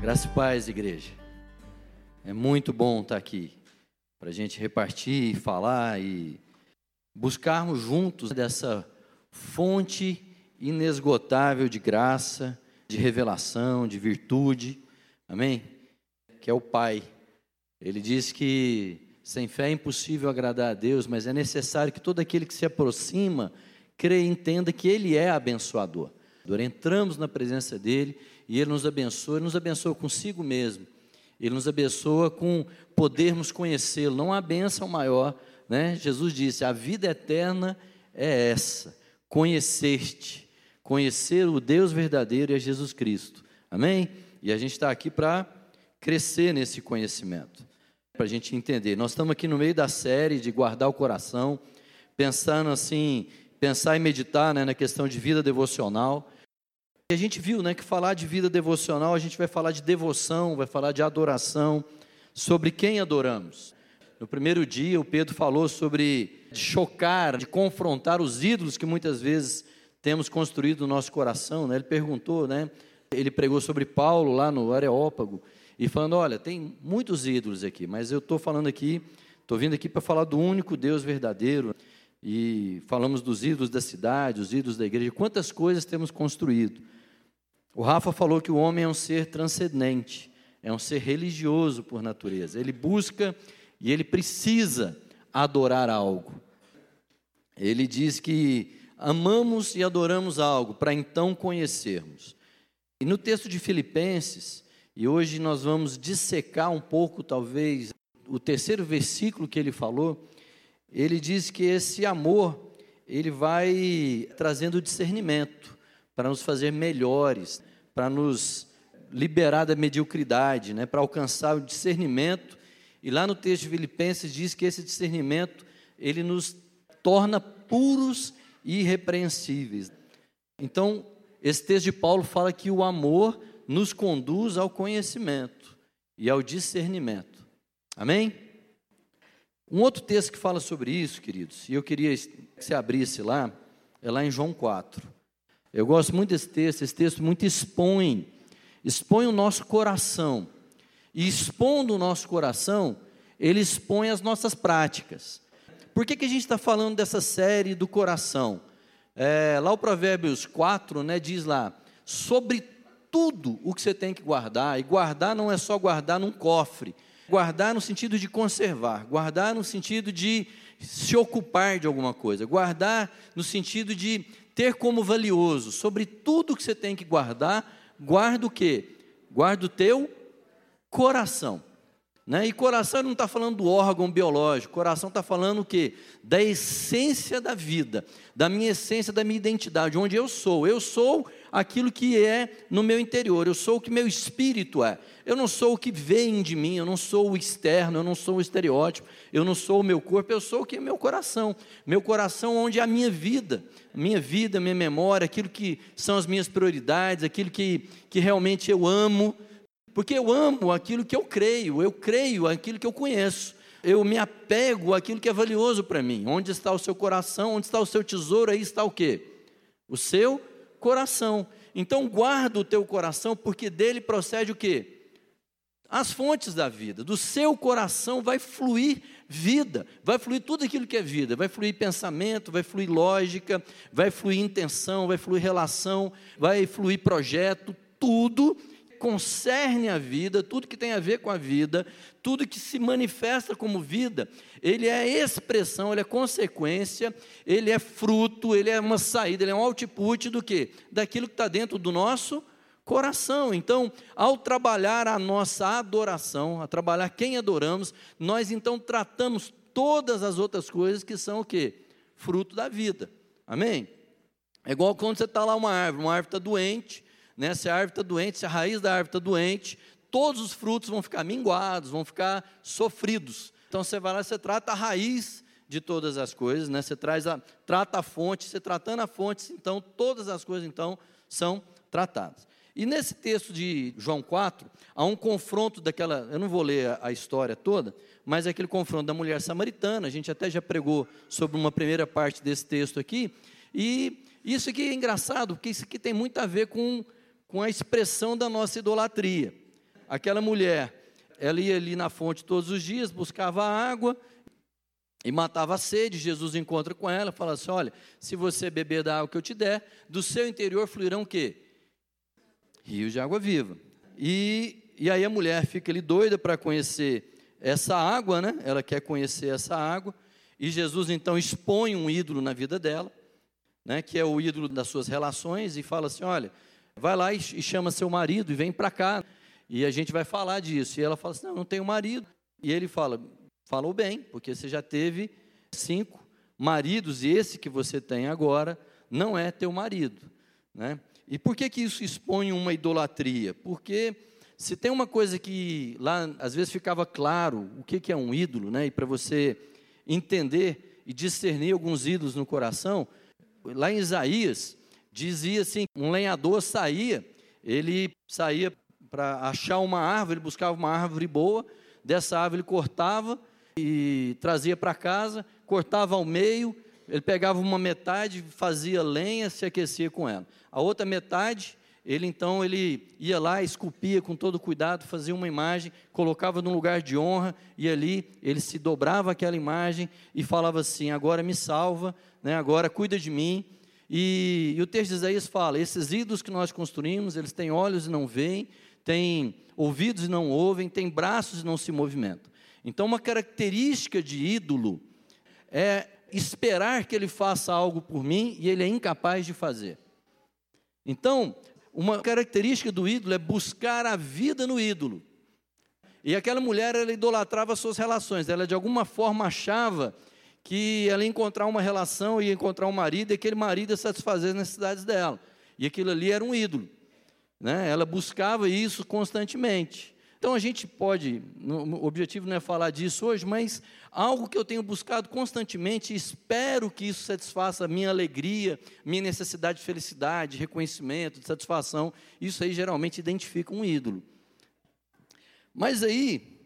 Graça e paz, igreja. É muito bom estar aqui para a gente repartir, falar e buscarmos juntos dessa fonte inesgotável de graça, de revelação, de virtude. Amém? Que é o Pai. Ele diz que sem fé é impossível agradar a Deus, mas é necessário que todo aquele que se aproxima creia e entenda que Ele é abençoador. Entramos na presença dele e Ele nos abençoa, Ele nos abençoa consigo mesmo. Ele nos abençoa com podermos conhecê-lo. Não há bênção maior, né? Jesus disse: a vida eterna é essa, conhecer-te, conhecer o Deus verdadeiro e a Jesus Cristo. Amém? E a gente está aqui para crescer nesse conhecimento, para a gente entender. Nós estamos aqui no meio da série de guardar o coração, pensando assim, pensar e meditar né, na questão de vida devocional. E a gente viu né, que falar de vida devocional, a gente vai falar de devoção, vai falar de adoração, sobre quem adoramos. No primeiro dia, o Pedro falou sobre chocar, de confrontar os ídolos que muitas vezes temos construído no nosso coração. Né? Ele perguntou, né? ele pregou sobre Paulo lá no Areópago, e falando: olha, tem muitos ídolos aqui, mas eu estou falando aqui, estou vindo aqui para falar do único Deus verdadeiro. E falamos dos ídolos da cidade, os ídolos da igreja, quantas coisas temos construído. O Rafa falou que o homem é um ser transcendente, é um ser religioso por natureza. Ele busca e ele precisa adorar algo. Ele diz que amamos e adoramos algo para então conhecermos. E no texto de Filipenses, e hoje nós vamos dissecar um pouco, talvez, o terceiro versículo que ele falou, ele diz que esse amor, ele vai trazendo discernimento para nos fazer melhores, para nos liberar da mediocridade, né, para alcançar o discernimento. E lá no texto de Filipenses diz que esse discernimento ele nos torna puros e irrepreensíveis. Então, esse texto de Paulo fala que o amor nos conduz ao conhecimento e ao discernimento. Amém? Um outro texto que fala sobre isso, queridos, e eu queria que você abrisse lá, é lá em João 4. Eu gosto muito desse texto, esse texto muito expõe, expõe o nosso coração. E expondo o nosso coração, ele expõe as nossas práticas. Por que, que a gente está falando dessa série do coração? É, lá o Provérbios 4 né, diz lá, sobre tudo o que você tem que guardar, e guardar não é só guardar num cofre, guardar no sentido de conservar, guardar no sentido de se ocupar de alguma coisa, guardar no sentido de ter como valioso, sobre tudo que você tem que guardar, guarda o quê? Guarda o teu coração. Né? E coração não está falando do órgão biológico, coração está falando o quê? Da essência da vida, da minha essência, da minha identidade, onde eu sou. Eu sou aquilo que é no meu interior, eu sou o que meu espírito é. Eu não sou o que vem de mim, eu não sou o externo, eu não sou o estereótipo, eu não sou o meu corpo, eu sou o que é meu coração. Meu coração onde é a minha vida, minha vida, minha memória, aquilo que são as minhas prioridades, aquilo que, que realmente eu amo, porque eu amo aquilo que eu creio, eu creio aquilo que eu conheço. Eu me apego àquilo que é valioso para mim. Onde está o seu coração? Onde está o seu tesouro? Aí está o quê? O seu coração. Então guarda o teu coração, porque dele procede o quê? As fontes da vida. Do seu coração vai fluir vida, vai fluir tudo aquilo que é vida, vai fluir pensamento, vai fluir lógica, vai fluir intenção, vai fluir relação, vai fluir projeto, tudo concerne a vida, tudo que tem a ver com a vida, tudo que se manifesta como vida, ele é expressão, ele é consequência, ele é fruto, ele é uma saída, ele é um output do que? Daquilo que está dentro do nosso coração. Então, ao trabalhar a nossa adoração, a trabalhar quem adoramos, nós então tratamos todas as outras coisas que são o que? Fruto da vida. Amém? É igual quando você está lá uma árvore, uma árvore está doente, né? se a árvore está doente, se a raiz da árvore está doente, todos os frutos vão ficar minguados, vão ficar sofridos. Então você vai lá, você trata a raiz de todas as coisas, né? Você traz a, trata a fonte, você tratando a fonte, então todas as coisas então são tratadas. E nesse texto de João 4, há um confronto daquela, eu não vou ler a, a história toda, mas é aquele confronto da mulher samaritana, a gente até já pregou sobre uma primeira parte desse texto aqui, e isso aqui é engraçado, porque isso aqui tem muito a ver com com a expressão da nossa idolatria. aquela mulher, ela ia ali na fonte todos os dias, buscava água e matava a sede. Jesus encontra com ela, fala assim: Olha, se você beber da água que eu te der, do seu interior fluirão o quê? Rios de água viva. E, e aí a mulher fica ali doida para conhecer essa água, né? Ela quer conhecer essa água. E Jesus então expõe um ídolo na vida dela, né? Que é o ídolo das suas relações, e fala assim: Olha, vai lá e chama seu marido e vem para cá. E a gente vai falar disso. E ela fala assim: Não, não tenho marido. E ele fala: Falou bem, porque você já teve cinco maridos e esse que você tem agora não é teu marido, né? E por que que isso expõe uma idolatria? Porque se tem uma coisa que lá às vezes ficava claro o que que é um ídolo, né? E para você entender e discernir alguns ídolos no coração, lá em Isaías dizia assim, um lenhador saía, ele saía para achar uma árvore, ele buscava uma árvore boa, dessa árvore ele cortava e trazia para casa, cortava ao meio, ele pegava uma metade, fazia lenha, se aquecia com ela. A outra metade, ele então ele ia lá, esculpia com todo cuidado, fazia uma imagem, colocava num lugar de honra e ali ele se dobrava aquela imagem e falava assim: agora me salva, né? Agora cuida de mim. E, e o texto de Isaías fala: esses ídolos que nós construímos, eles têm olhos e não veem, têm ouvidos e não ouvem, têm braços e não se movimentam. Então, uma característica de ídolo é esperar que ele faça algo por mim e ele é incapaz de fazer. Então, uma característica do ídolo é buscar a vida no ídolo. E aquela mulher, ela idolatrava suas relações, ela de alguma forma achava que ela encontrar uma relação, ia encontrar um marido, e aquele marido ia satisfazer as necessidades dela. E aquilo ali era um ídolo. Né? Ela buscava isso constantemente. Então a gente pode, o objetivo não é falar disso hoje, mas algo que eu tenho buscado constantemente, espero que isso satisfaça a minha alegria, minha necessidade de felicidade, reconhecimento, de satisfação, isso aí geralmente identifica um ídolo. Mas aí,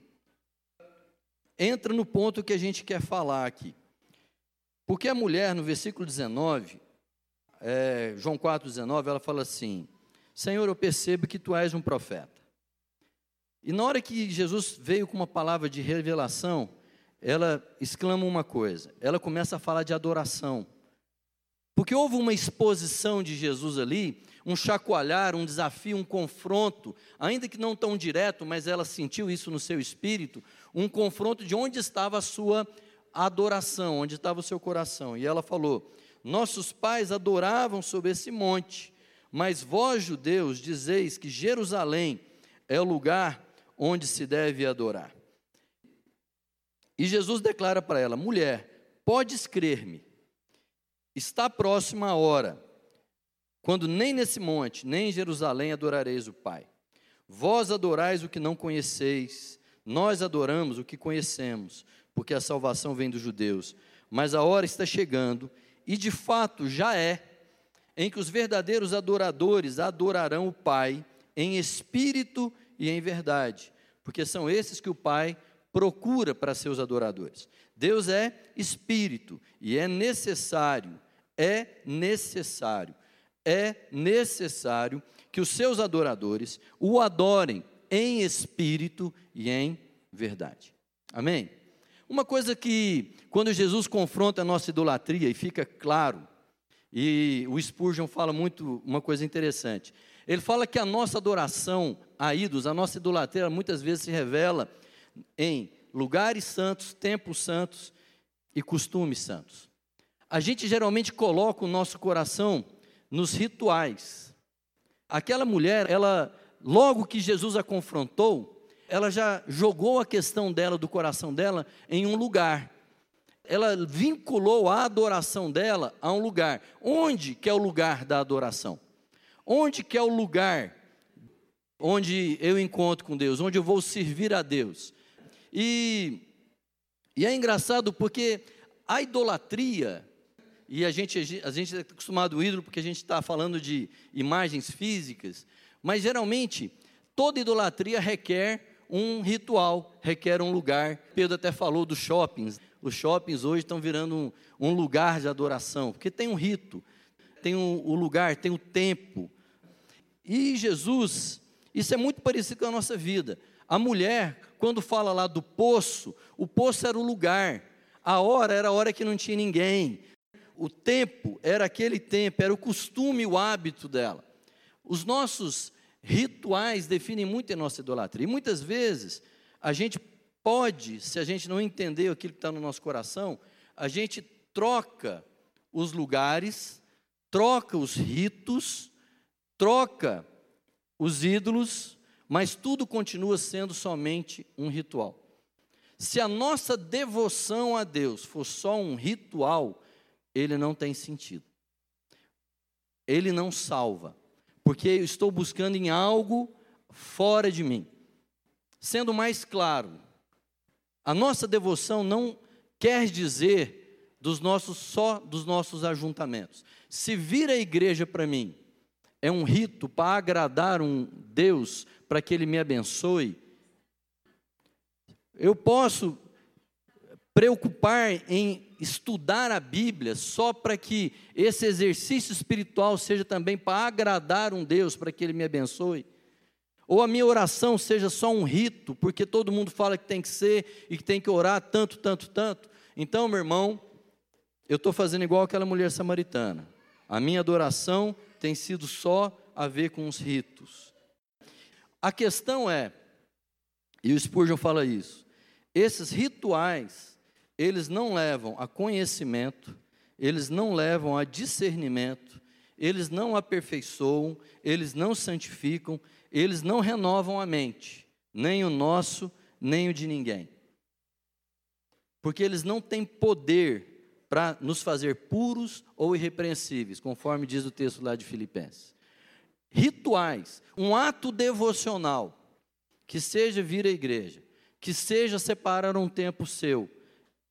entra no ponto que a gente quer falar aqui. Porque a mulher, no versículo 19, é, João 4, 19, ela fala assim: Senhor, eu percebo que tu és um profeta. E na hora que Jesus veio com uma palavra de revelação, ela exclama uma coisa, ela começa a falar de adoração. Porque houve uma exposição de Jesus ali, um chacoalhar, um desafio, um confronto, ainda que não tão direto, mas ela sentiu isso no seu espírito, um confronto de onde estava a sua adoração, onde estava o seu coração. E ela falou: Nossos pais adoravam sobre esse monte, mas vós, judeus, dizeis que Jerusalém é o lugar onde se deve adorar. E Jesus declara para ela: mulher, podes crer-me, está próxima a hora, quando nem nesse monte, nem em Jerusalém adorareis o Pai. Vós adorais o que não conheceis, nós adoramos o que conhecemos, porque a salvação vem dos judeus. Mas a hora está chegando, e de fato já é, em que os verdadeiros adoradores adorarão o Pai em espírito e em verdade, porque são esses que o Pai procura para seus adoradores. Deus é espírito e é necessário, é necessário, é necessário que os seus adoradores o adorem em espírito e em verdade. Amém? Uma coisa que, quando Jesus confronta a nossa idolatria e fica claro, e o Spurgeon fala muito uma coisa interessante. Ele fala que a nossa adoração a ídolos, a nossa idolatria muitas vezes se revela em lugares santos, templos santos e costumes santos. A gente geralmente coloca o nosso coração nos rituais. Aquela mulher, ela logo que Jesus a confrontou, ela já jogou a questão dela do coração dela em um lugar. Ela vinculou a adoração dela a um lugar. Onde que é o lugar da adoração? Onde que é o lugar onde eu encontro com Deus, onde eu vou servir a Deus. E, e é engraçado porque a idolatria, e a gente, a gente é acostumado ao ídolo porque a gente está falando de imagens físicas, mas geralmente toda idolatria requer um ritual, requer um lugar. Pedro até falou dos shoppings. Os shoppings hoje estão virando um, um lugar de adoração, porque tem um rito, tem o um, um lugar, tem o tempo. E Jesus, Isso é muito parecido com a nossa vida. A mulher, quando fala lá do poço, o poço era o lugar, a hora era a hora que não tinha ninguém, o tempo era aquele tempo, era o costume, o hábito dela. Os nossos rituais definem muito a nossa idolatria. E muitas vezes a gente pode, se a gente não entender aquilo que está no nosso coração, a gente troca os lugares, troca os ritos, troca os ídolos, mas tudo continua sendo somente um ritual. Se a nossa devoção a Deus for só um ritual, ele não tem sentido. Ele não salva, porque eu estou buscando em algo fora de mim. Sendo mais claro, a nossa devoção não quer dizer dos nossos só dos nossos ajuntamentos. Se vir a igreja para mim é um rito para agradar um Deus, para que ele me abençoe, eu posso preocupar em estudar a Bíblia só para que esse exercício espiritual seja também para agradar um Deus, para que Ele me abençoe? Ou a minha oração seja só um rito, porque todo mundo fala que tem que ser e que tem que orar tanto, tanto, tanto? Então, meu irmão, eu estou fazendo igual aquela mulher samaritana. A minha adoração tem sido só a ver com os ritos. A questão é, e o Spurgeon fala isso, esses rituais eles não levam a conhecimento, eles não levam a discernimento, eles não aperfeiçoam, eles não santificam, eles não renovam a mente, nem o nosso, nem o de ninguém. Porque eles não têm poder para nos fazer puros ou irrepreensíveis, conforme diz o texto lá de Filipenses. Rituais, um ato devocional, que seja vir à igreja, que seja separar um tempo seu,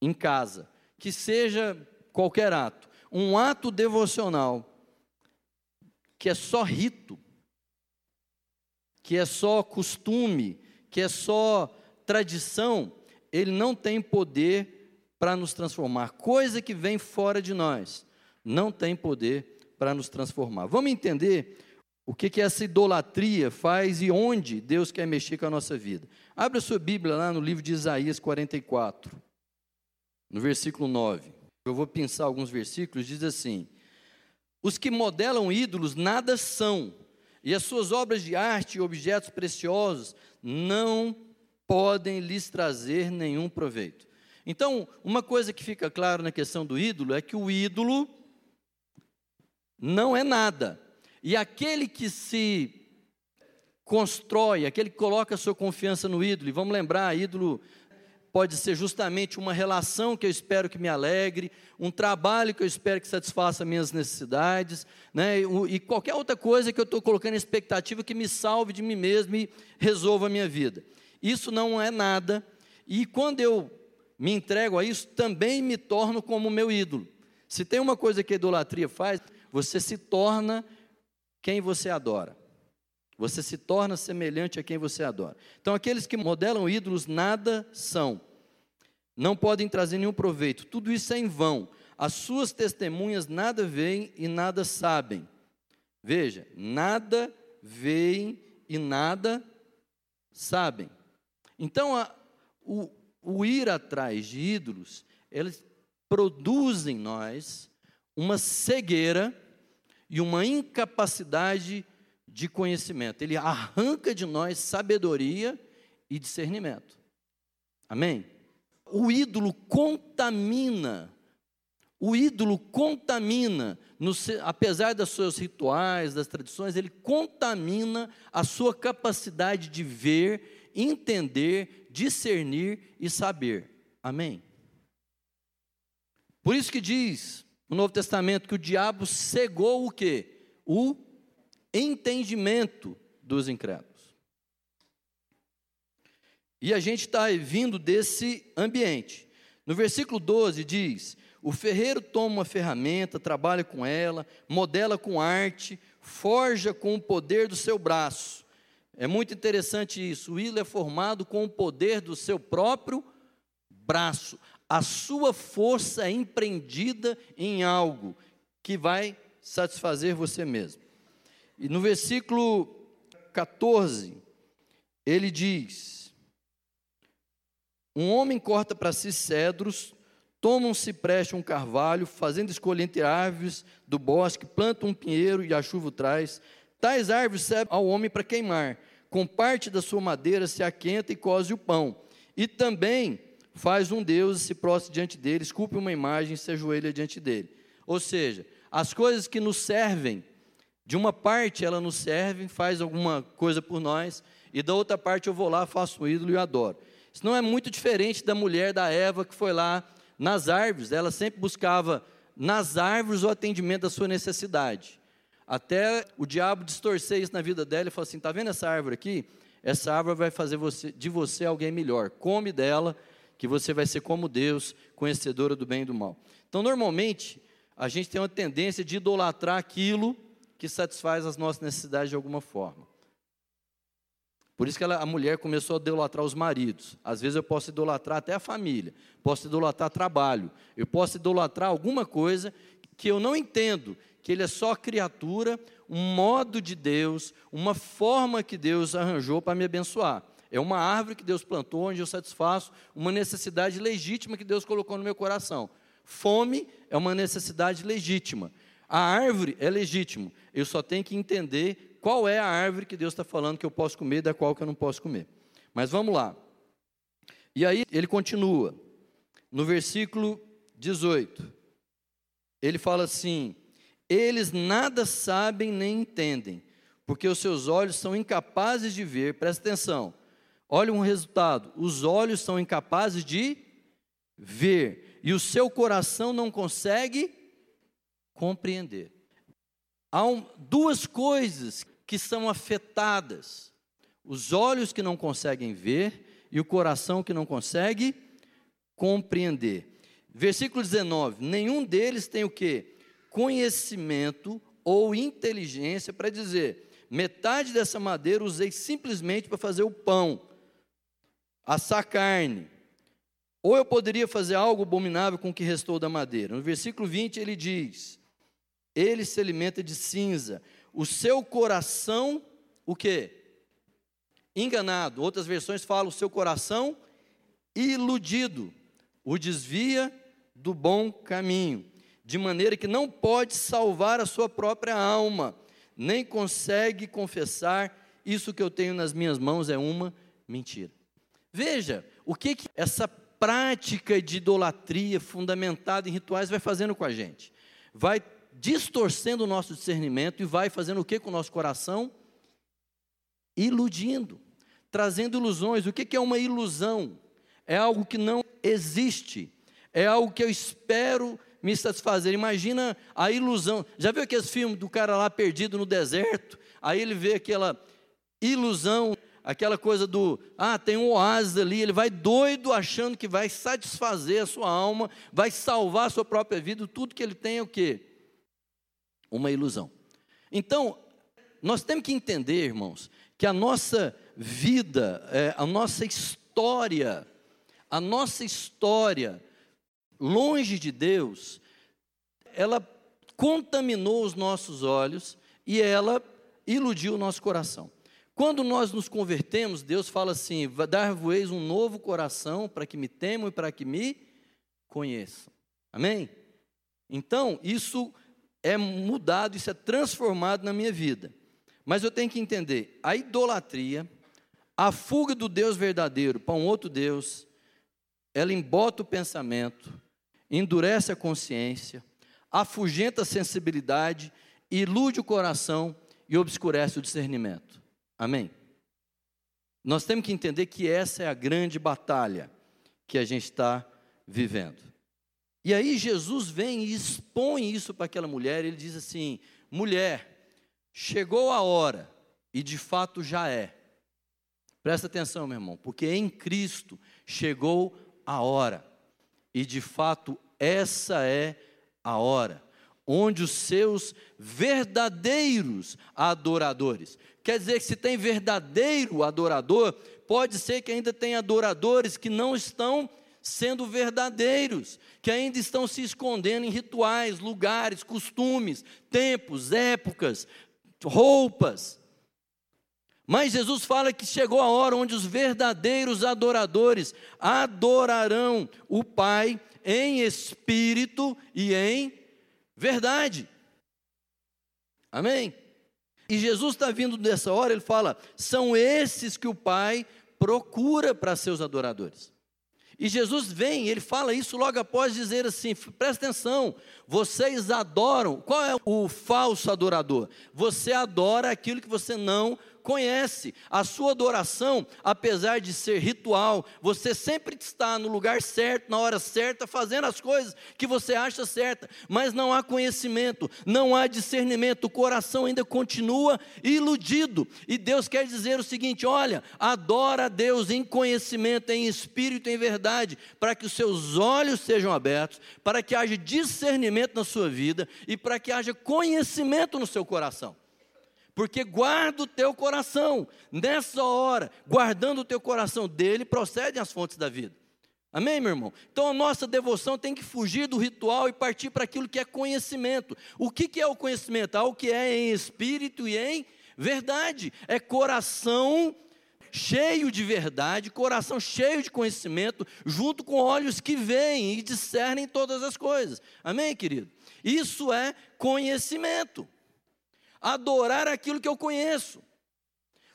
em casa, que seja qualquer ato, um ato devocional, que é só rito, que é só costume, que é só tradição, ele não tem poder para nos transformar. Coisa que vem fora de nós, não tem poder para nos transformar. Vamos entender o que, que essa idolatria faz e onde Deus quer mexer com a nossa vida. Abra sua Bíblia lá no livro de Isaías 44 no versículo 9. Eu vou pensar alguns versículos, diz assim: Os que modelam ídolos nada são, e as suas obras de arte e objetos preciosos não podem lhes trazer nenhum proveito. Então, uma coisa que fica claro na questão do ídolo é que o ídolo não é nada. E aquele que se constrói, aquele que coloca a sua confiança no ídolo, e vamos lembrar, ídolo pode ser justamente uma relação que eu espero que me alegre, um trabalho que eu espero que satisfaça minhas necessidades, né? e qualquer outra coisa que eu estou colocando em expectativa que me salve de mim mesmo e resolva a minha vida. Isso não é nada, e quando eu me entrego a isso, também me torno como meu ídolo. Se tem uma coisa que a idolatria faz, você se torna quem você adora. Você se torna semelhante a quem você adora. Então, aqueles que modelam ídolos nada são, não podem trazer nenhum proveito, tudo isso é em vão. As suas testemunhas nada veem e nada sabem. Veja, nada veem e nada sabem. Então, a, o, o ir atrás de ídolos, eles produzem em nós uma cegueira e uma incapacidade de conhecimento. Ele arranca de nós sabedoria e discernimento. Amém? O ídolo contamina. O ídolo contamina, no, apesar dos seus rituais, das tradições, ele contamina a sua capacidade de ver, entender, discernir e saber. Amém? Por isso que diz no Novo Testamento que o diabo cegou o quê? O entendimento dos incrédulos. E a gente está vindo desse ambiente. No versículo 12 diz: O ferreiro toma uma ferramenta, trabalha com ela, modela com arte, forja com o poder do seu braço. É muito interessante isso. O hilo é formado com o poder do seu próprio braço. A sua força é empreendida em algo que vai satisfazer você mesmo. E no versículo 14, ele diz: Um homem corta para si cedros, toma um cipreste, um carvalho, fazendo escolha entre árvores do bosque, planta um pinheiro e a chuva o traz. Tais árvores servem ao homem para queimar. Com parte da sua madeira se aquenta e cose o pão. E também faz um Deus e se prostra diante dele, esculpe uma imagem e se ajoelha diante dele. Ou seja, as coisas que nos servem, de uma parte ela nos serve, faz alguma coisa por nós, e da outra parte eu vou lá, faço um ídolo e adoro. Isso não é muito diferente da mulher da Eva que foi lá nas árvores, ela sempre buscava nas árvores o atendimento da sua necessidade. Até o diabo distorcer isso na vida dela e falou assim: está vendo essa árvore aqui? Essa árvore vai fazer você, de você alguém melhor. Come dela, que você vai ser como Deus, conhecedora do bem e do mal. Então, normalmente, a gente tem uma tendência de idolatrar aquilo que satisfaz as nossas necessidades de alguma forma. Por isso que ela, a mulher começou a idolatrar os maridos. Às vezes eu posso idolatrar até a família, posso idolatrar trabalho, eu posso idolatrar alguma coisa que eu não entendo, que ele é só criatura, um modo de Deus, uma forma que Deus arranjou para me abençoar. É uma árvore que Deus plantou, onde eu satisfaço uma necessidade legítima que Deus colocou no meu coração. Fome é uma necessidade legítima. A árvore é legítima. Eu só tenho que entender qual é a árvore que Deus está falando que eu posso comer e da qual que eu não posso comer. Mas vamos lá. E aí ele continua, no versículo 18. Ele fala assim: Eles nada sabem nem entendem, porque os seus olhos são incapazes de ver. Presta atenção. Olha um resultado: os olhos são incapazes de ver, e o seu coração não consegue compreender. Há um, duas coisas que são afetadas. Os olhos que não conseguem ver e o coração que não consegue compreender. Versículo 19: Nenhum deles tem o que? Conhecimento ou inteligência para dizer: metade dessa madeira usei simplesmente para fazer o pão, assar carne. Ou eu poderia fazer algo abominável com o que restou da madeira. No versículo 20 ele diz: Ele se alimenta de cinza, o seu coração, o que? Enganado. Outras versões falam o seu coração iludido, o desvia do bom caminho, de maneira que não pode salvar a sua própria alma, nem consegue confessar isso que eu tenho nas minhas mãos é uma mentira. Veja o que, que essa prática de idolatria fundamentada em rituais vai fazendo com a gente. Vai distorcendo o nosso discernimento e vai fazendo o que com o nosso coração? Iludindo, trazendo ilusões. O que é uma ilusão? É algo que não existe, é algo que eu espero me satisfazer. Imagina a ilusão. Já viu aqueles filmes do cara lá perdido no deserto? Aí ele vê aquela ilusão, aquela coisa do, ah, tem um oásis ali, ele vai doido achando que vai satisfazer a sua alma, vai salvar a sua própria vida, tudo que ele tem é o quê? Uma ilusão. Então, nós temos que entender, irmãos, que a nossa vida, é, a nossa história, a nossa história, longe de Deus, ela contaminou os nossos olhos e ela iludiu o nosso coração. Quando nós nos convertemos, Deus fala assim: dar-vos um novo coração para que me temam e para que me conheçam. Amém? Então, isso é mudado, isso é transformado na minha vida. Mas eu tenho que entender, a idolatria, a fuga do Deus verdadeiro para um outro Deus, ela embota o pensamento, endurece a consciência, afugenta a sensibilidade, ilude o coração e obscurece o discernimento. Amém? Nós temos que entender que essa é a grande batalha que a gente está vivendo. E aí Jesus vem e expõe isso para aquela mulher, ele diz assim: mulher, chegou a hora, e de fato já é. Presta atenção, meu irmão, porque em Cristo chegou a hora, e de fato essa é a hora, onde os seus verdadeiros adoradores, quer dizer que se tem verdadeiro adorador, pode ser que ainda tem adoradores que não estão sendo verdadeiros, que ainda estão se escondendo em rituais, lugares, costumes, tempos, épocas, roupas. Mas Jesus fala que chegou a hora onde os verdadeiros adoradores adorarão o Pai em espírito e em verdade. Amém? E Jesus está vindo dessa hora, ele fala: são esses que o Pai procura para seus adoradores. E Jesus vem, ele fala isso logo após dizer assim: presta atenção, vocês adoram, qual é o falso adorador? Você adora aquilo que você não conhece. A sua adoração, apesar de ser ritual, você sempre está no lugar certo, na hora certa, fazendo as coisas que você acha certa, mas não há conhecimento, não há discernimento, o coração ainda continua iludido. E Deus quer dizer o seguinte: olha, adora a Deus em conhecimento, em espírito, em verdade, para que os seus olhos sejam abertos, para que haja discernimento na sua vida e para que haja conhecimento no seu coração porque guarda o teu coração. Nessa hora, guardando o teu coração dele, procedem as fontes da vida. Amém, meu irmão? Então a nossa devoção tem que fugir do ritual e partir para aquilo que é conhecimento. O que, que é o conhecimento? Algo que é em espírito e em verdade. É coração cheio de verdade, coração cheio de conhecimento, junto com olhos que veem e discernem todas as coisas. Amém, querido? Isso é conhecimento adorar aquilo que eu conheço.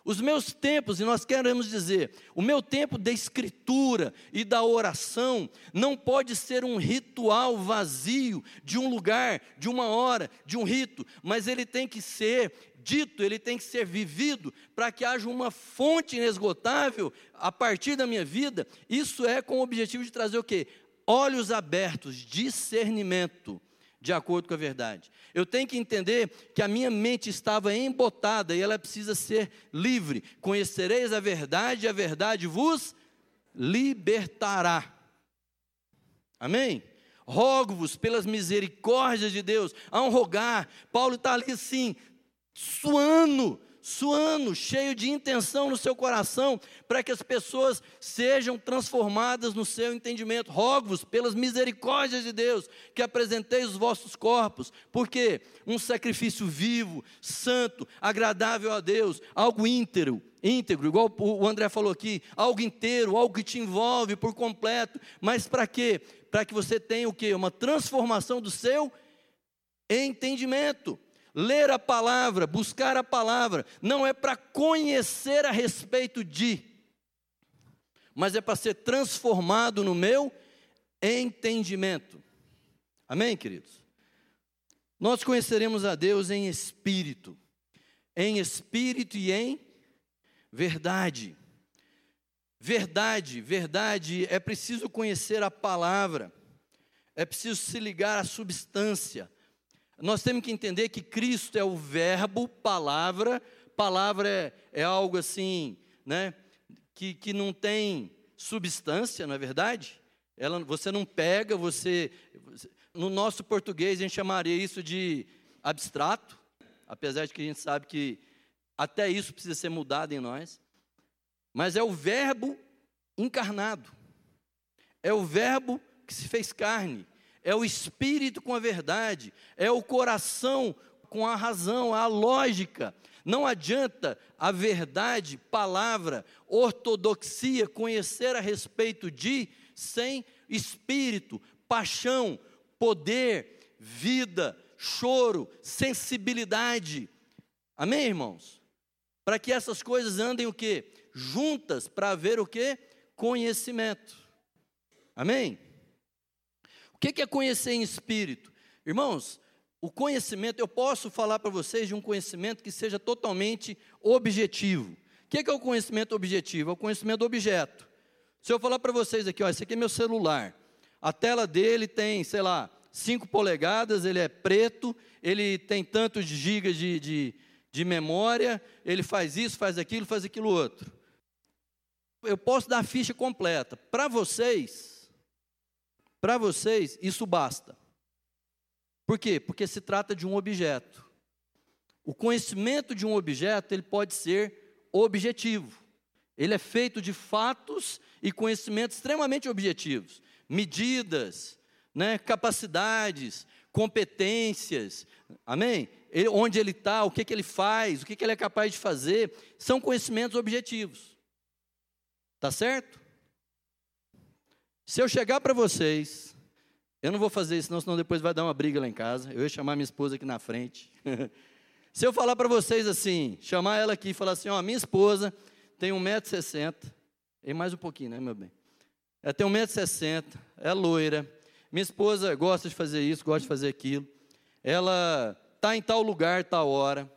Os meus tempos, e nós queremos dizer, o meu tempo da escritura e da oração não pode ser um ritual vazio de um lugar, de uma hora, de um rito, mas ele tem que ser dito, ele tem que ser vivido para que haja uma fonte inesgotável a partir da minha vida. Isso é com o objetivo de trazer o quê? Olhos abertos, discernimento de acordo com a verdade. Eu tenho que entender que a minha mente estava embotada e ela precisa ser livre. Conhecereis a verdade e a verdade vos libertará. Amém? Rogo-vos pelas misericórdias de Deus, a um rogar. Paulo está ali assim, suando, suando, cheio de intenção no seu coração, para que as pessoas sejam transformadas no seu entendimento. Rogo-vos, pelas misericórdias de Deus, que apresenteis os vossos corpos, porque um sacrifício vivo, santo, agradável a Deus, algo íntegro, íntegro, igual o André falou aqui, algo inteiro, algo que te envolve por completo, mas para quê? Para que você tenha o quê? Uma transformação do seu entendimento. Ler a palavra, buscar a palavra, não é para conhecer a respeito de, mas é para ser transformado no meu entendimento. Amém, queridos? Nós conheceremos a Deus em espírito, em espírito e em verdade. Verdade, verdade, é preciso conhecer a palavra, é preciso se ligar à substância, nós temos que entender que Cristo é o verbo, palavra, palavra é, é algo assim, né, que, que não tem substância, não é verdade? Ela, você não pega, você. No nosso português a gente chamaria isso de abstrato, apesar de que a gente sabe que até isso precisa ser mudado em nós. Mas é o verbo encarnado, é o verbo que se fez carne, é o espírito com a verdade, é o coração com a razão, a lógica. Não adianta a verdade, palavra, ortodoxia, conhecer a respeito de, sem espírito, paixão, poder, vida, choro, sensibilidade. Amém, irmãos? Para que essas coisas andem o quê? Juntas para haver o quê? Conhecimento. Amém? O que é conhecer em espírito? Irmãos, o conhecimento, eu posso falar para vocês de um conhecimento que seja totalmente objetivo. O que é o conhecimento objetivo? É o conhecimento do objeto. Se eu falar para vocês aqui, ó, esse aqui é meu celular. A tela dele tem, sei lá, 5 polegadas, ele é preto, ele tem tantos gigas de, de, de memória, ele faz isso, faz aquilo, faz aquilo outro. Eu posso dar a ficha completa. Para vocês, para vocês, isso basta. Por quê? Porque se trata de um objeto. O conhecimento de um objeto, ele pode ser objetivo. Ele é feito de fatos e conhecimentos extremamente objetivos. Medidas, né, capacidades, competências. Amém? ele, onde ele está, o que, que ele faz, o que, que ele é capaz de fazer, são conhecimentos objetivos. Tá certo? Se eu chegar para vocês, eu não vou fazer isso, não, senão depois vai dar uma briga lá em casa. Eu ia chamar minha esposa aqui na frente. Se eu falar para vocês assim, chamar ela aqui e falar assim: ó, minha esposa tem 1,60m, e mais um pouquinho, né, meu bem? Ela tem 1,60m, é loira. Minha esposa gosta de fazer isso, gosta de fazer aquilo. Ela está em tal lugar, tal hora.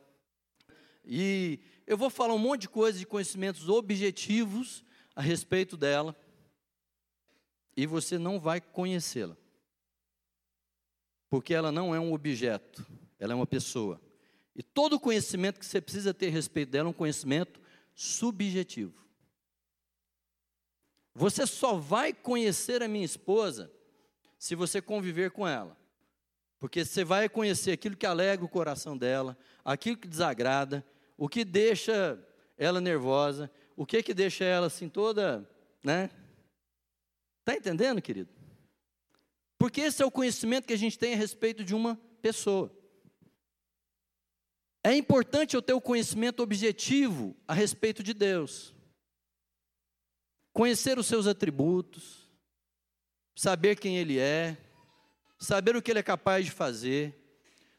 E eu vou falar um monte de coisas, de conhecimentos objetivos a respeito dela. E você não vai conhecê-la. Porque ela não é um objeto, ela é uma pessoa. E todo conhecimento que você precisa ter a respeito dela é um conhecimento subjetivo. Você só vai conhecer a minha esposa se você conviver com ela. Porque você vai conhecer aquilo que alegra o coração dela, aquilo que desagrada, o que deixa ela nervosa, o que que deixa ela assim toda, né? Tá entendendo, querido? Porque esse é o conhecimento que a gente tem a respeito de uma pessoa. É importante eu ter o conhecimento objetivo a respeito de Deus conhecer os seus atributos, saber quem Ele é, saber o que Ele é capaz de fazer,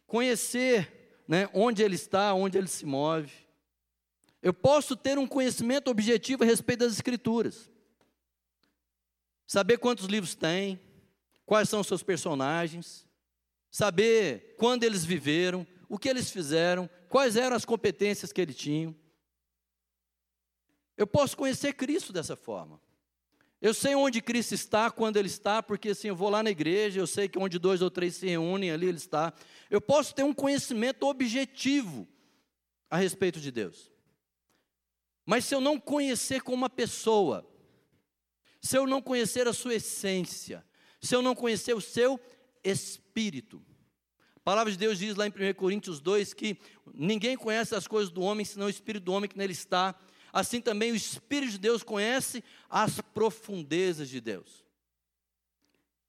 conhecer né, onde Ele está, onde Ele se move. Eu posso ter um conhecimento objetivo a respeito das Escrituras, saber quantos livros tem, quais são os seus personagens, saber quando eles viveram, o que eles fizeram, quais eram as competências que eles tinham. Eu posso conhecer Cristo dessa forma. Eu sei onde Cristo está, quando Ele está, porque assim, eu vou lá na igreja, eu sei que onde dois ou três se reúnem, ali Ele está. Eu posso ter um conhecimento objetivo a respeito de Deus. Mas se eu não conhecer como uma pessoa, se eu não conhecer a sua essência, se eu não conhecer o seu espírito, a palavra de Deus diz lá em 1 Coríntios 2 que ninguém conhece as coisas do homem senão o espírito do homem que nele está assim também o Espírito de Deus conhece as profundezas de Deus.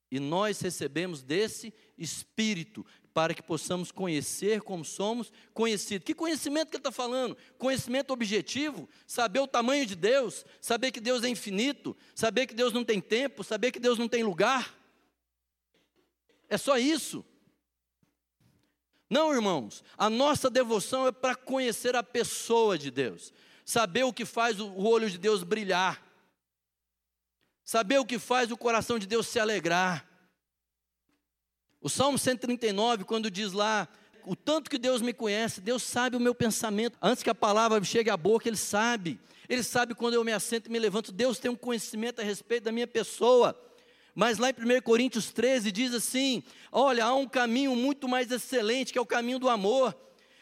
E nós recebemos desse Espírito para que possamos conhecer como somos conhecidos. Que conhecimento que ele está falando? Conhecimento objetivo, saber o tamanho de Deus, saber que Deus é infinito, saber que Deus não tem tempo, saber que Deus não tem lugar. É só isso. Não, irmãos, a nossa devoção é para conhecer a pessoa de Deus saber o que faz o olho de Deus brilhar, saber o que faz o coração de Deus se alegrar. O Salmo 139, quando diz lá, o tanto que Deus me conhece, Deus sabe o meu pensamento, antes que a palavra chegue à boca, Ele sabe. Ele sabe quando eu me assento e me levanto, Deus tem um conhecimento a respeito da minha pessoa. Mas lá em 1 Coríntios 13 diz assim: Olha, há um caminho muito mais excelente, que é o caminho do amor.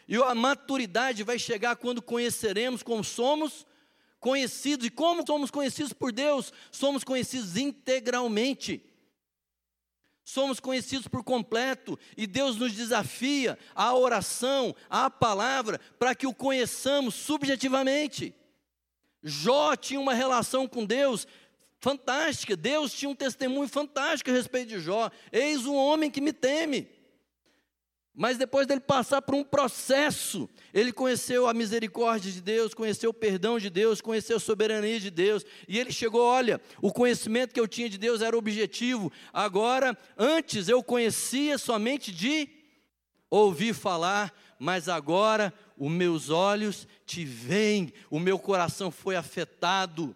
E a maturidade vai chegar quando conheceremos como somos conhecidos. E como somos conhecidos por Deus? Somos conhecidos integralmente. Somos conhecidos por completo e Deus nos desafia à oração, à palavra, para que o conheçamos subjetivamente. Jó tinha uma relação com Deus fantástica, Deus tinha um testemunho fantástico a respeito de Jó. Eis um homem que me teme. Mas depois dele passar por um processo, ele conheceu a misericórdia de Deus, conheceu o perdão de Deus, conheceu a soberania de Deus, e ele chegou, olha, o conhecimento que eu tinha de Deus era objetivo. Agora, antes eu conhecia somente de ouvir falar, mas agora os meus olhos te veem, o meu coração foi afetado.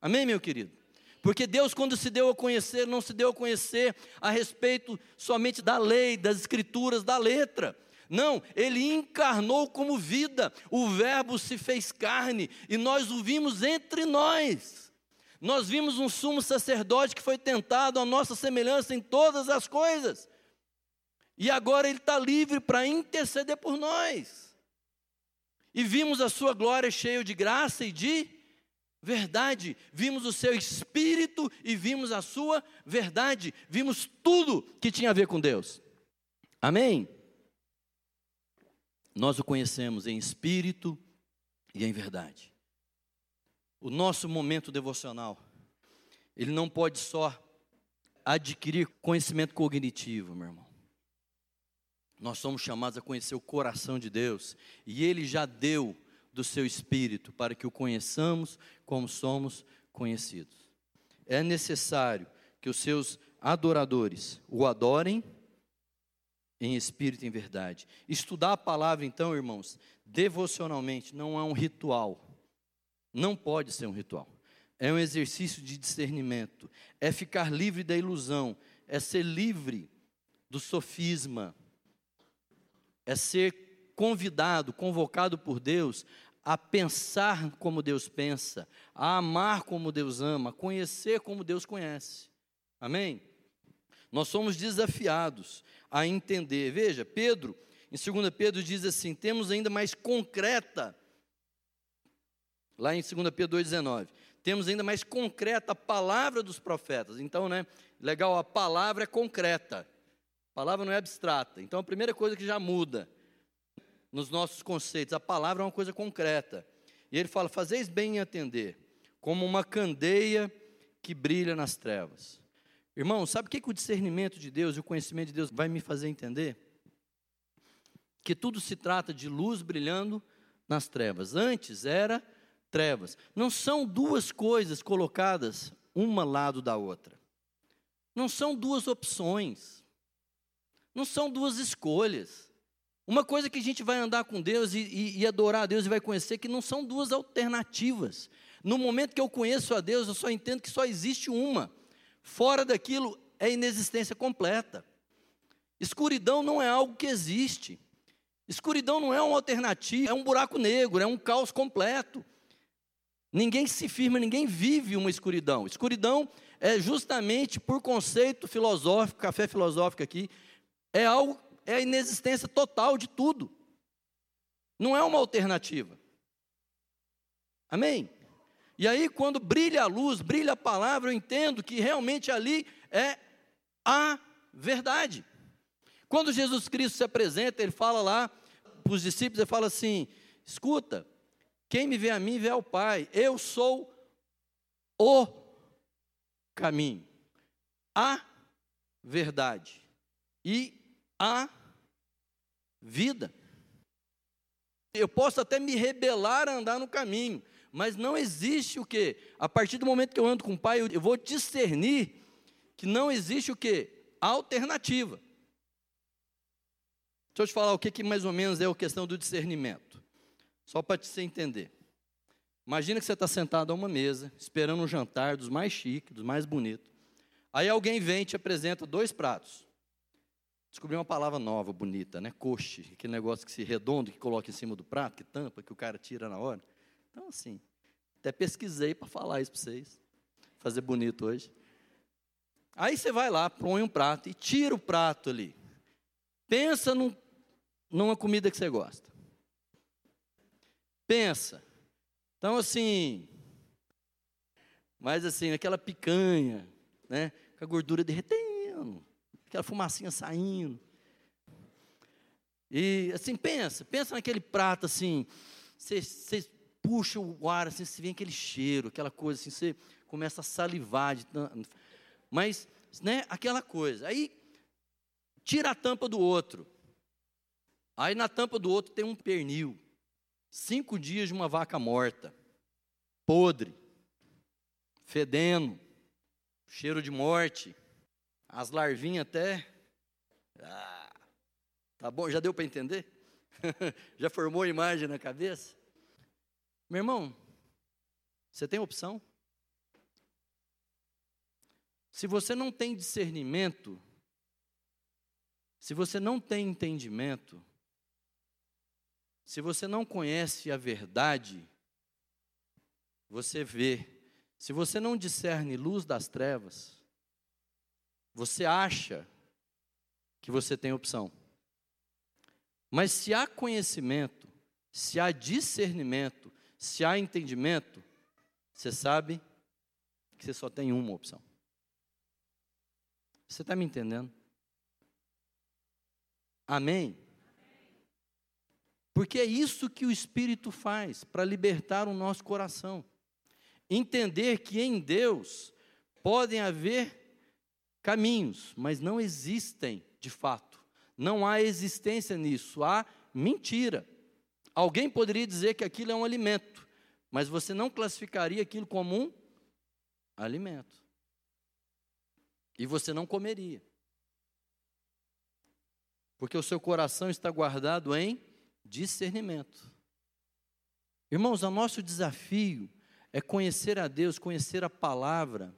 Amém, meu querido? Porque Deus, quando se deu a conhecer, não se deu a conhecer a respeito somente da lei, das escrituras, da letra. Não, ele encarnou como vida, o Verbo se fez carne e nós o vimos entre nós. Nós vimos um sumo sacerdote que foi tentado à nossa semelhança em todas as coisas, e agora ele está livre para interceder por nós. E vimos a sua glória cheia de graça e de verdade, vimos o seu espírito e vimos a sua verdade, vimos tudo que tinha a ver com Deus. Amém? Nós o conhecemos em espírito e em verdade. O nosso momento devocional, ele não pode só adquirir conhecimento cognitivo, meu irmão. Nós somos chamados a conhecer o coração de Deus, e Ele já deu do seu espírito para que o conheçamos como somos conhecidos. É necessário que os seus adoradores o adorem em espírito e em verdade. Estudar a palavra, então, irmãos, devocionalmente, não é um ritual. Não pode ser um ritual. É um exercício de discernimento. É ficar livre da ilusão. É ser livre do sofisma. É ser convidado, convocado por Deus a pensar como Deus pensa, a amar como Deus ama, a conhecer como Deus conhece. Amém? Nós somos desafiados a entender. Veja, Pedro, em 2 Pedro diz assim: temos ainda mais concreta, lá em 2 Pedro 2,19, temos ainda mais concreta a palavra dos profetas. Então, né, legal, a palavra é concreta, a palavra não é abstrata. Então, a primeira coisa que já muda nos nossos conceitos, a palavra é uma coisa concreta. E ele fala: fazeis bem em atender, como uma candeia que brilha nas trevas. Irmão, sabe o que, que o discernimento de Deus e o conhecimento de Deus vai me fazer entender? Que tudo se trata de luz brilhando nas trevas. Antes era trevas. Não são duas coisas colocadas uma lado da outra. Não são duas opções. Não são duas escolhas. Uma coisa que a gente vai andar com Deus e, e, e, adorar a Deus e vai conhecer que não são duas alternativas. No momento que eu conheço a Deus, eu só entendo que só existe uma. Fora daquilo é inexistência completa. Escuridão não é algo que existe. Escuridão não é uma alternativa, é um buraco negro, é um caos completo. Ninguém se firma, ninguém vive uma escuridão. Escuridão é justamente por conceito filosófico, café filosófico aqui, é algo, é a inexistência total de tudo. Não é uma alternativa. Amém? E aí, quando brilha a luz, brilha a palavra, eu entendo que realmente ali é a verdade. Quando Jesus Cristo se apresenta, ele fala lá para os discípulos, ele fala assim: escuta, quem me vê a mim vê ao Pai, eu sou o caminho, a verdade e a vida. Eu posso até me rebelar a andar no caminho, mas não existe o que? A partir do momento que eu ando com o Pai, eu vou discernir que não existe o que? Alternativa. Deixa eu te falar o que, que mais ou menos é a questão do discernimento. Só para você entender. Imagina que você está sentado a uma mesa, esperando um jantar dos mais chiques, dos mais bonitos. Aí alguém vem e te apresenta dois pratos. Descobri uma palavra nova, bonita, né? Coxe, aquele negócio que se redondo, que coloca em cima do prato, que tampa, que o cara tira na hora. Então, assim, até pesquisei para falar isso para vocês. Fazer bonito hoje. Aí você vai lá, põe um prato e tira o prato ali. Pensa num, numa comida que você gosta. Pensa. Então, assim, mas assim, aquela picanha, né? Com a gordura derretendo, aquela fumacinha saindo. E assim, pensa, pensa naquele prato assim, você, puxa o ar, assim, você vê aquele cheiro, aquela coisa assim, você começa a salivar. De, mas, né, aquela coisa. Aí, tira a tampa do outro. Aí na tampa do outro tem um pernil. Cinco dias de uma vaca morta, podre, fedendo, cheiro de morte, as larvinhas até. Ah, tá bom, já deu para entender? já formou a imagem na cabeça? Meu irmão, você tem opção? Se você não tem discernimento, se você não tem entendimento, se você não conhece a verdade, você vê. Se você não discerne luz das trevas, você acha que você tem opção. Mas se há conhecimento, se há discernimento, se há entendimento, você sabe que você só tem uma opção. Você está me entendendo? Amém? Porque é isso que o Espírito faz para libertar o nosso coração. Entender que em Deus podem haver caminhos, mas não existem de fato. não há existência nisso, há mentira. Alguém poderia dizer que aquilo é um alimento, mas você não classificaria aquilo como um alimento. E você não comeria. Porque o seu coração está guardado em discernimento. Irmãos, o nosso desafio é conhecer a Deus, conhecer a palavra,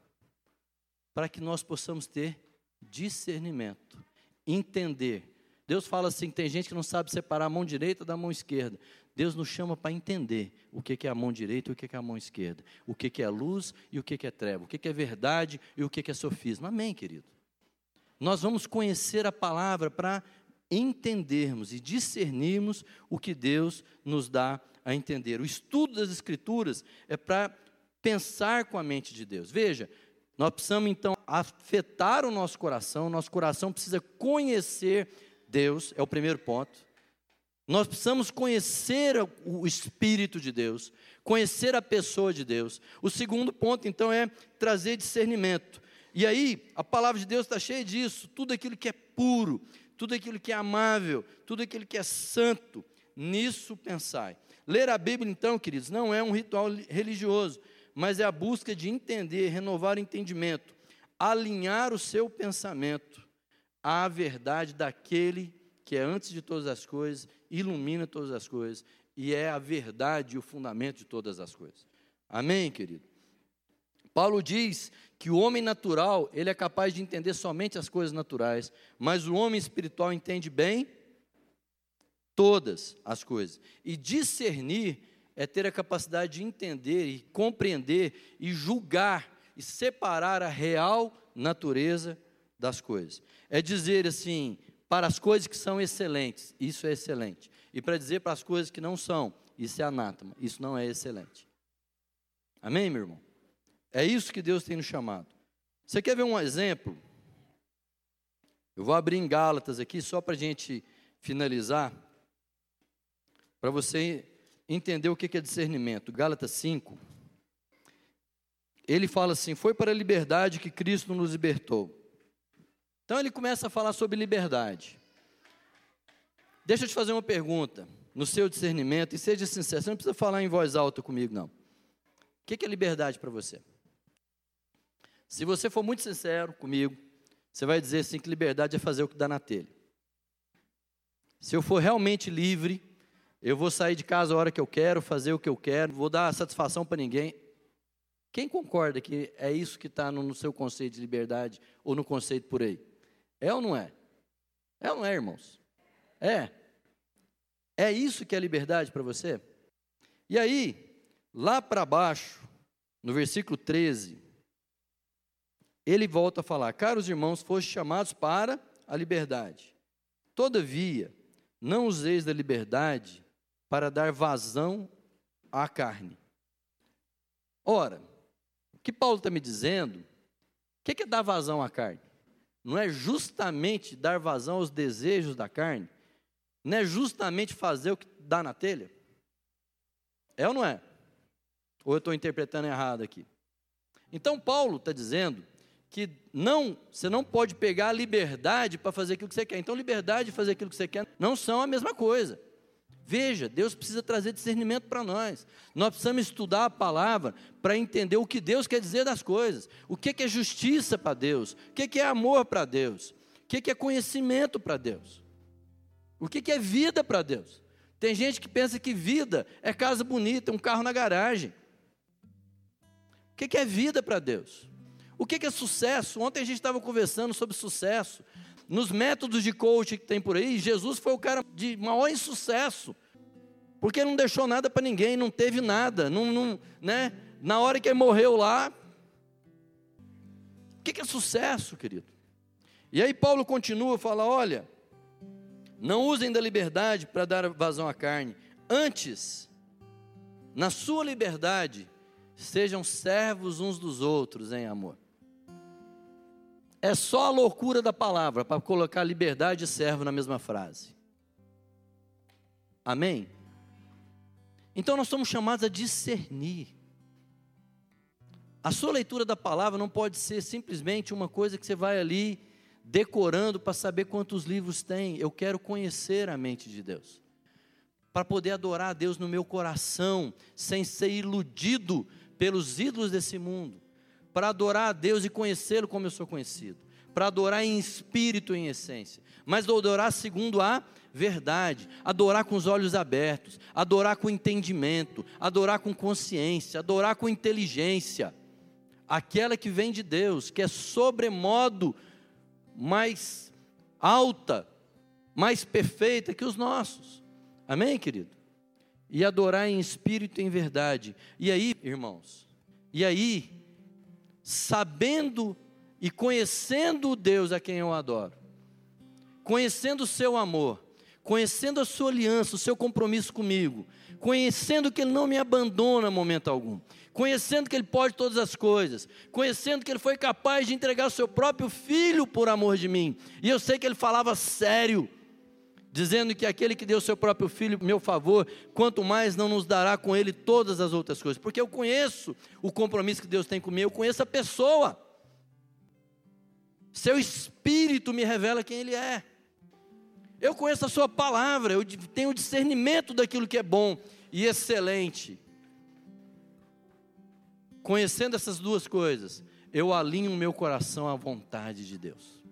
para que nós possamos ter discernimento, entender. Deus fala assim: tem gente que não sabe separar a mão direita da mão esquerda. Deus nos chama para entender o que é a mão direita e o que é a mão esquerda, o que é luz e o que é treva, o que é verdade e o que é sofisma. Amém, querido? Nós vamos conhecer a palavra para entendermos e discernirmos o que Deus nos dá a entender. O estudo das Escrituras é para pensar com a mente de Deus. Veja, nós precisamos então afetar o nosso coração, nosso coração precisa conhecer Deus, é o primeiro ponto. Nós precisamos conhecer o Espírito de Deus, conhecer a pessoa de Deus. O segundo ponto, então, é trazer discernimento. E aí, a palavra de Deus está cheia disso, tudo aquilo que é puro, tudo aquilo que é amável, tudo aquilo que é santo, nisso pensai. Ler a Bíblia, então, queridos, não é um ritual religioso, mas é a busca de entender, renovar o entendimento, alinhar o seu pensamento à verdade daquele que é antes de todas as coisas, ilumina todas as coisas e é a verdade e o fundamento de todas as coisas. Amém, querido? Paulo diz que o homem natural, ele é capaz de entender somente as coisas naturais, mas o homem espiritual entende bem todas as coisas. E discernir é ter a capacidade de entender e compreender e julgar e separar a real natureza das coisas. É dizer assim, para as coisas que são excelentes, isso é excelente. E para dizer para as coisas que não são, isso é anátema, isso não é excelente. Amém, meu irmão? É isso que Deus tem nos chamado. Você quer ver um exemplo? Eu vou abrir em Gálatas aqui, só para a gente finalizar, para você entender o que é discernimento. Gálatas 5. Ele fala assim: Foi para a liberdade que Cristo nos libertou. Então ele começa a falar sobre liberdade. Deixa eu te fazer uma pergunta, no seu discernimento, e seja sincero, você não precisa falar em voz alta comigo, não. O que é liberdade para você? Se você for muito sincero comigo, você vai dizer assim que liberdade é fazer o que dá na telha. Se eu for realmente livre, eu vou sair de casa a hora que eu quero, fazer o que eu quero, vou dar satisfação para ninguém. Quem concorda que é isso que está no seu conceito de liberdade ou no conceito por aí? É ou não é? É ou não é, irmãos? É. É isso que é liberdade para você? E aí, lá para baixo, no versículo 13, ele volta a falar: Caros irmãos, foste chamados para a liberdade. Todavia, não useis da liberdade para dar vazão à carne. Ora, o que Paulo está me dizendo, o que é dar vazão à carne? Não é justamente dar vazão aos desejos da carne? Não é justamente fazer o que dá na telha? É ou não é? Ou eu estou interpretando errado aqui? Então, Paulo está dizendo que não, você não pode pegar a liberdade para fazer aquilo que você quer. Então, liberdade e fazer aquilo que você quer não são a mesma coisa. Veja, Deus precisa trazer discernimento para nós. Nós precisamos estudar a palavra para entender o que Deus quer dizer das coisas. O que é justiça para Deus? O que é amor para Deus? O que é conhecimento para Deus? O que é vida para Deus? Tem gente que pensa que vida é casa bonita, um carro na garagem. O que é vida para Deus? O que é sucesso? Ontem a gente estava conversando sobre sucesso. Nos métodos de coaching que tem por aí, Jesus foi o cara de maior insucesso. Porque não deixou nada para ninguém, não teve nada. Não, não, né? Na hora que ele morreu lá. O que é sucesso, querido? E aí Paulo continua, fala: olha, não usem da liberdade para dar vazão à carne. Antes, na sua liberdade, sejam servos uns dos outros em amor. É só a loucura da palavra para colocar liberdade e servo na mesma frase. Amém? Então nós somos chamados a discernir. A sua leitura da palavra não pode ser simplesmente uma coisa que você vai ali decorando para saber quantos livros tem. Eu quero conhecer a mente de Deus. Para poder adorar a Deus no meu coração, sem ser iludido pelos ídolos desse mundo. Para adorar a Deus e conhecê-lo como eu sou conhecido. Para adorar em espírito e em essência. Mas adorar segundo a verdade, adorar com os olhos abertos, adorar com entendimento, adorar com consciência, adorar com inteligência. Aquela que vem de Deus, que é sobremodo mais alta, mais perfeita que os nossos. Amém, querido? E adorar em espírito e em verdade. E aí, irmãos, e aí, sabendo e conhecendo o Deus a quem eu adoro, conhecendo o seu amor, conhecendo a sua aliança, o seu compromisso comigo, conhecendo que Ele não me abandona momento algum, conhecendo que Ele pode todas as coisas, conhecendo que Ele foi capaz de entregar o seu próprio filho por amor de mim, e eu sei que Ele falava sério, dizendo que aquele que deu seu próprio filho, meu favor, quanto mais não nos dará com Ele todas as outras coisas, porque eu conheço o compromisso que Deus tem comigo, eu conheço a pessoa, seu espírito me revela quem Ele é. Eu conheço a Sua palavra, eu tenho discernimento daquilo que é bom e excelente. Conhecendo essas duas coisas, eu alinho o meu coração à vontade de Deus.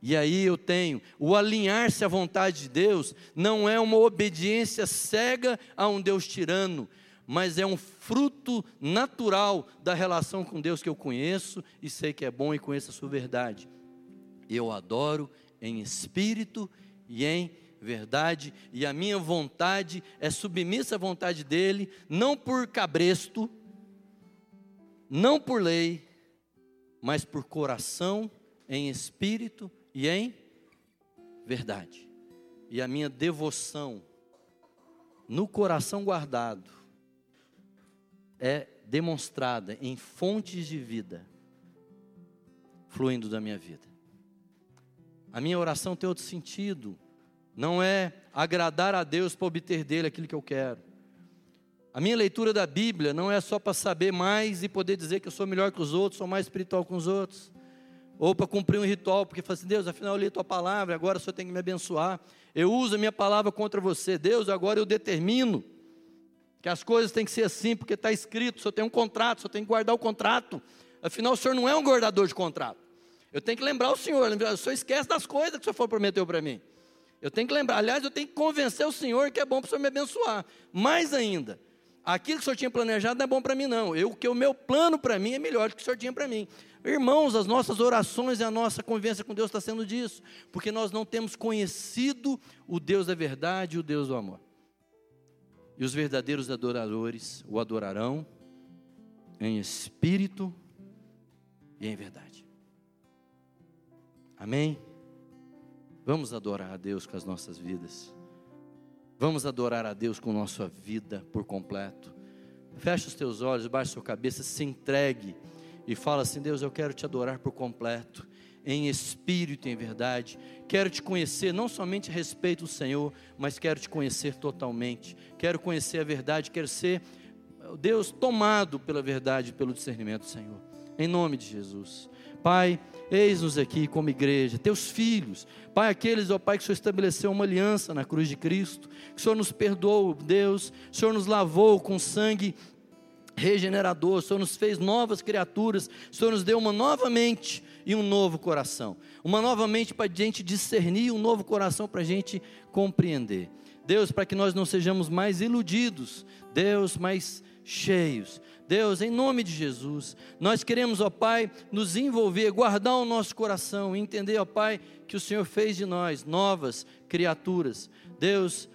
E aí eu tenho, o alinhar-se à vontade de Deus não é uma obediência cega a um Deus tirano, mas é um fruto natural da relação com Deus que eu conheço e sei que é bom e conheço a sua verdade. Eu adoro em espírito e em verdade, e a minha vontade é submissa à vontade dele, não por cabresto, não por lei, mas por coração, em espírito e em verdade. E a minha devoção no coração guardado é demonstrada em fontes de vida fluindo da minha vida. A minha oração tem outro sentido. Não é agradar a Deus para obter dele aquilo que eu quero. A minha leitura da Bíblia não é só para saber mais e poder dizer que eu sou melhor que os outros, sou mais espiritual que os outros. Ou para cumprir um ritual, porque fala assim, Deus, afinal eu li a tua palavra, agora o Senhor tem que me abençoar. Eu uso a minha palavra contra você. Deus, agora eu determino que as coisas têm que ser assim, porque está escrito, o Senhor tem um contrato, o Senhor tem que guardar o contrato. Afinal, o Senhor não é um guardador de contrato. Eu tenho que lembrar o Senhor, o Senhor esquece das coisas que o Senhor for prometeu para mim. Eu tenho que lembrar, aliás, eu tenho que convencer o Senhor que é bom para o Senhor me abençoar. Mais ainda, aquilo que o Senhor tinha planejado não é bom para mim, não. Eu, que o meu plano para mim é melhor do que o Senhor tinha para mim. Irmãos, as nossas orações e a nossa convivência com Deus está sendo disso, porque nós não temos conhecido o Deus da verdade e o Deus do amor. E os verdadeiros adoradores o adorarão em espírito e em verdade. Amém? Vamos adorar a Deus com as nossas vidas. Vamos adorar a Deus com nossa vida por completo. Feche os teus olhos, baixe sua cabeça, se entregue e fala assim: Deus, eu quero te adorar por completo, em espírito e em verdade. Quero te conhecer, não somente respeito do Senhor, mas quero te conhecer totalmente. Quero conhecer a verdade, quero ser, Deus, tomado pela verdade, pelo discernimento do Senhor. Em nome de Jesus. Pai, eis-nos aqui como igreja, teus filhos, Pai, aqueles, ó Pai, que o Senhor estabeleceu uma aliança na cruz de Cristo, que o Senhor nos perdoou, Deus, o Senhor nos lavou com sangue regenerador, o Senhor nos fez novas criaturas, o Senhor nos deu uma nova mente e um novo coração, uma nova mente para a gente discernir, um novo coração para a gente compreender. Deus, para que nós não sejamos mais iludidos, Deus, mais cheios. Deus, em nome de Jesus, nós queremos, ó Pai, nos envolver, guardar o nosso coração, entender, ó Pai, que o Senhor fez de nós novas criaturas. Deus,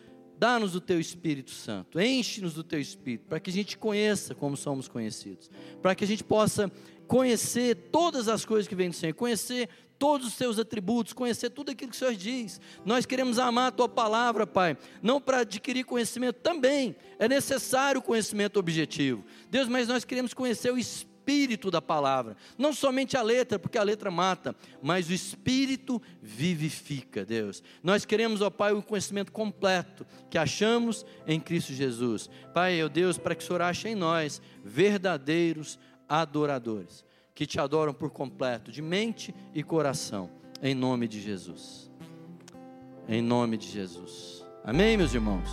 dá-nos o teu Espírito Santo, enche-nos do teu Espírito, para que a gente conheça como somos conhecidos, para que a gente possa conhecer todas as coisas que vêm do Senhor, conhecer todos os seus atributos, conhecer tudo aquilo que o Senhor diz. Nós queremos amar a tua palavra, Pai, não para adquirir conhecimento, também é necessário conhecimento objetivo. Deus, mas nós queremos conhecer o espírito da palavra, não somente a letra, porque a letra mata, mas o espírito vivifica, Deus. Nós queremos, ó Pai, o conhecimento completo que achamos em Cristo Jesus. Pai, ó Deus, para que o Senhor ache em nós verdadeiros adoradores que te adoram por completo, de mente e coração, em nome de Jesus. Em nome de Jesus. Amém, meus irmãos?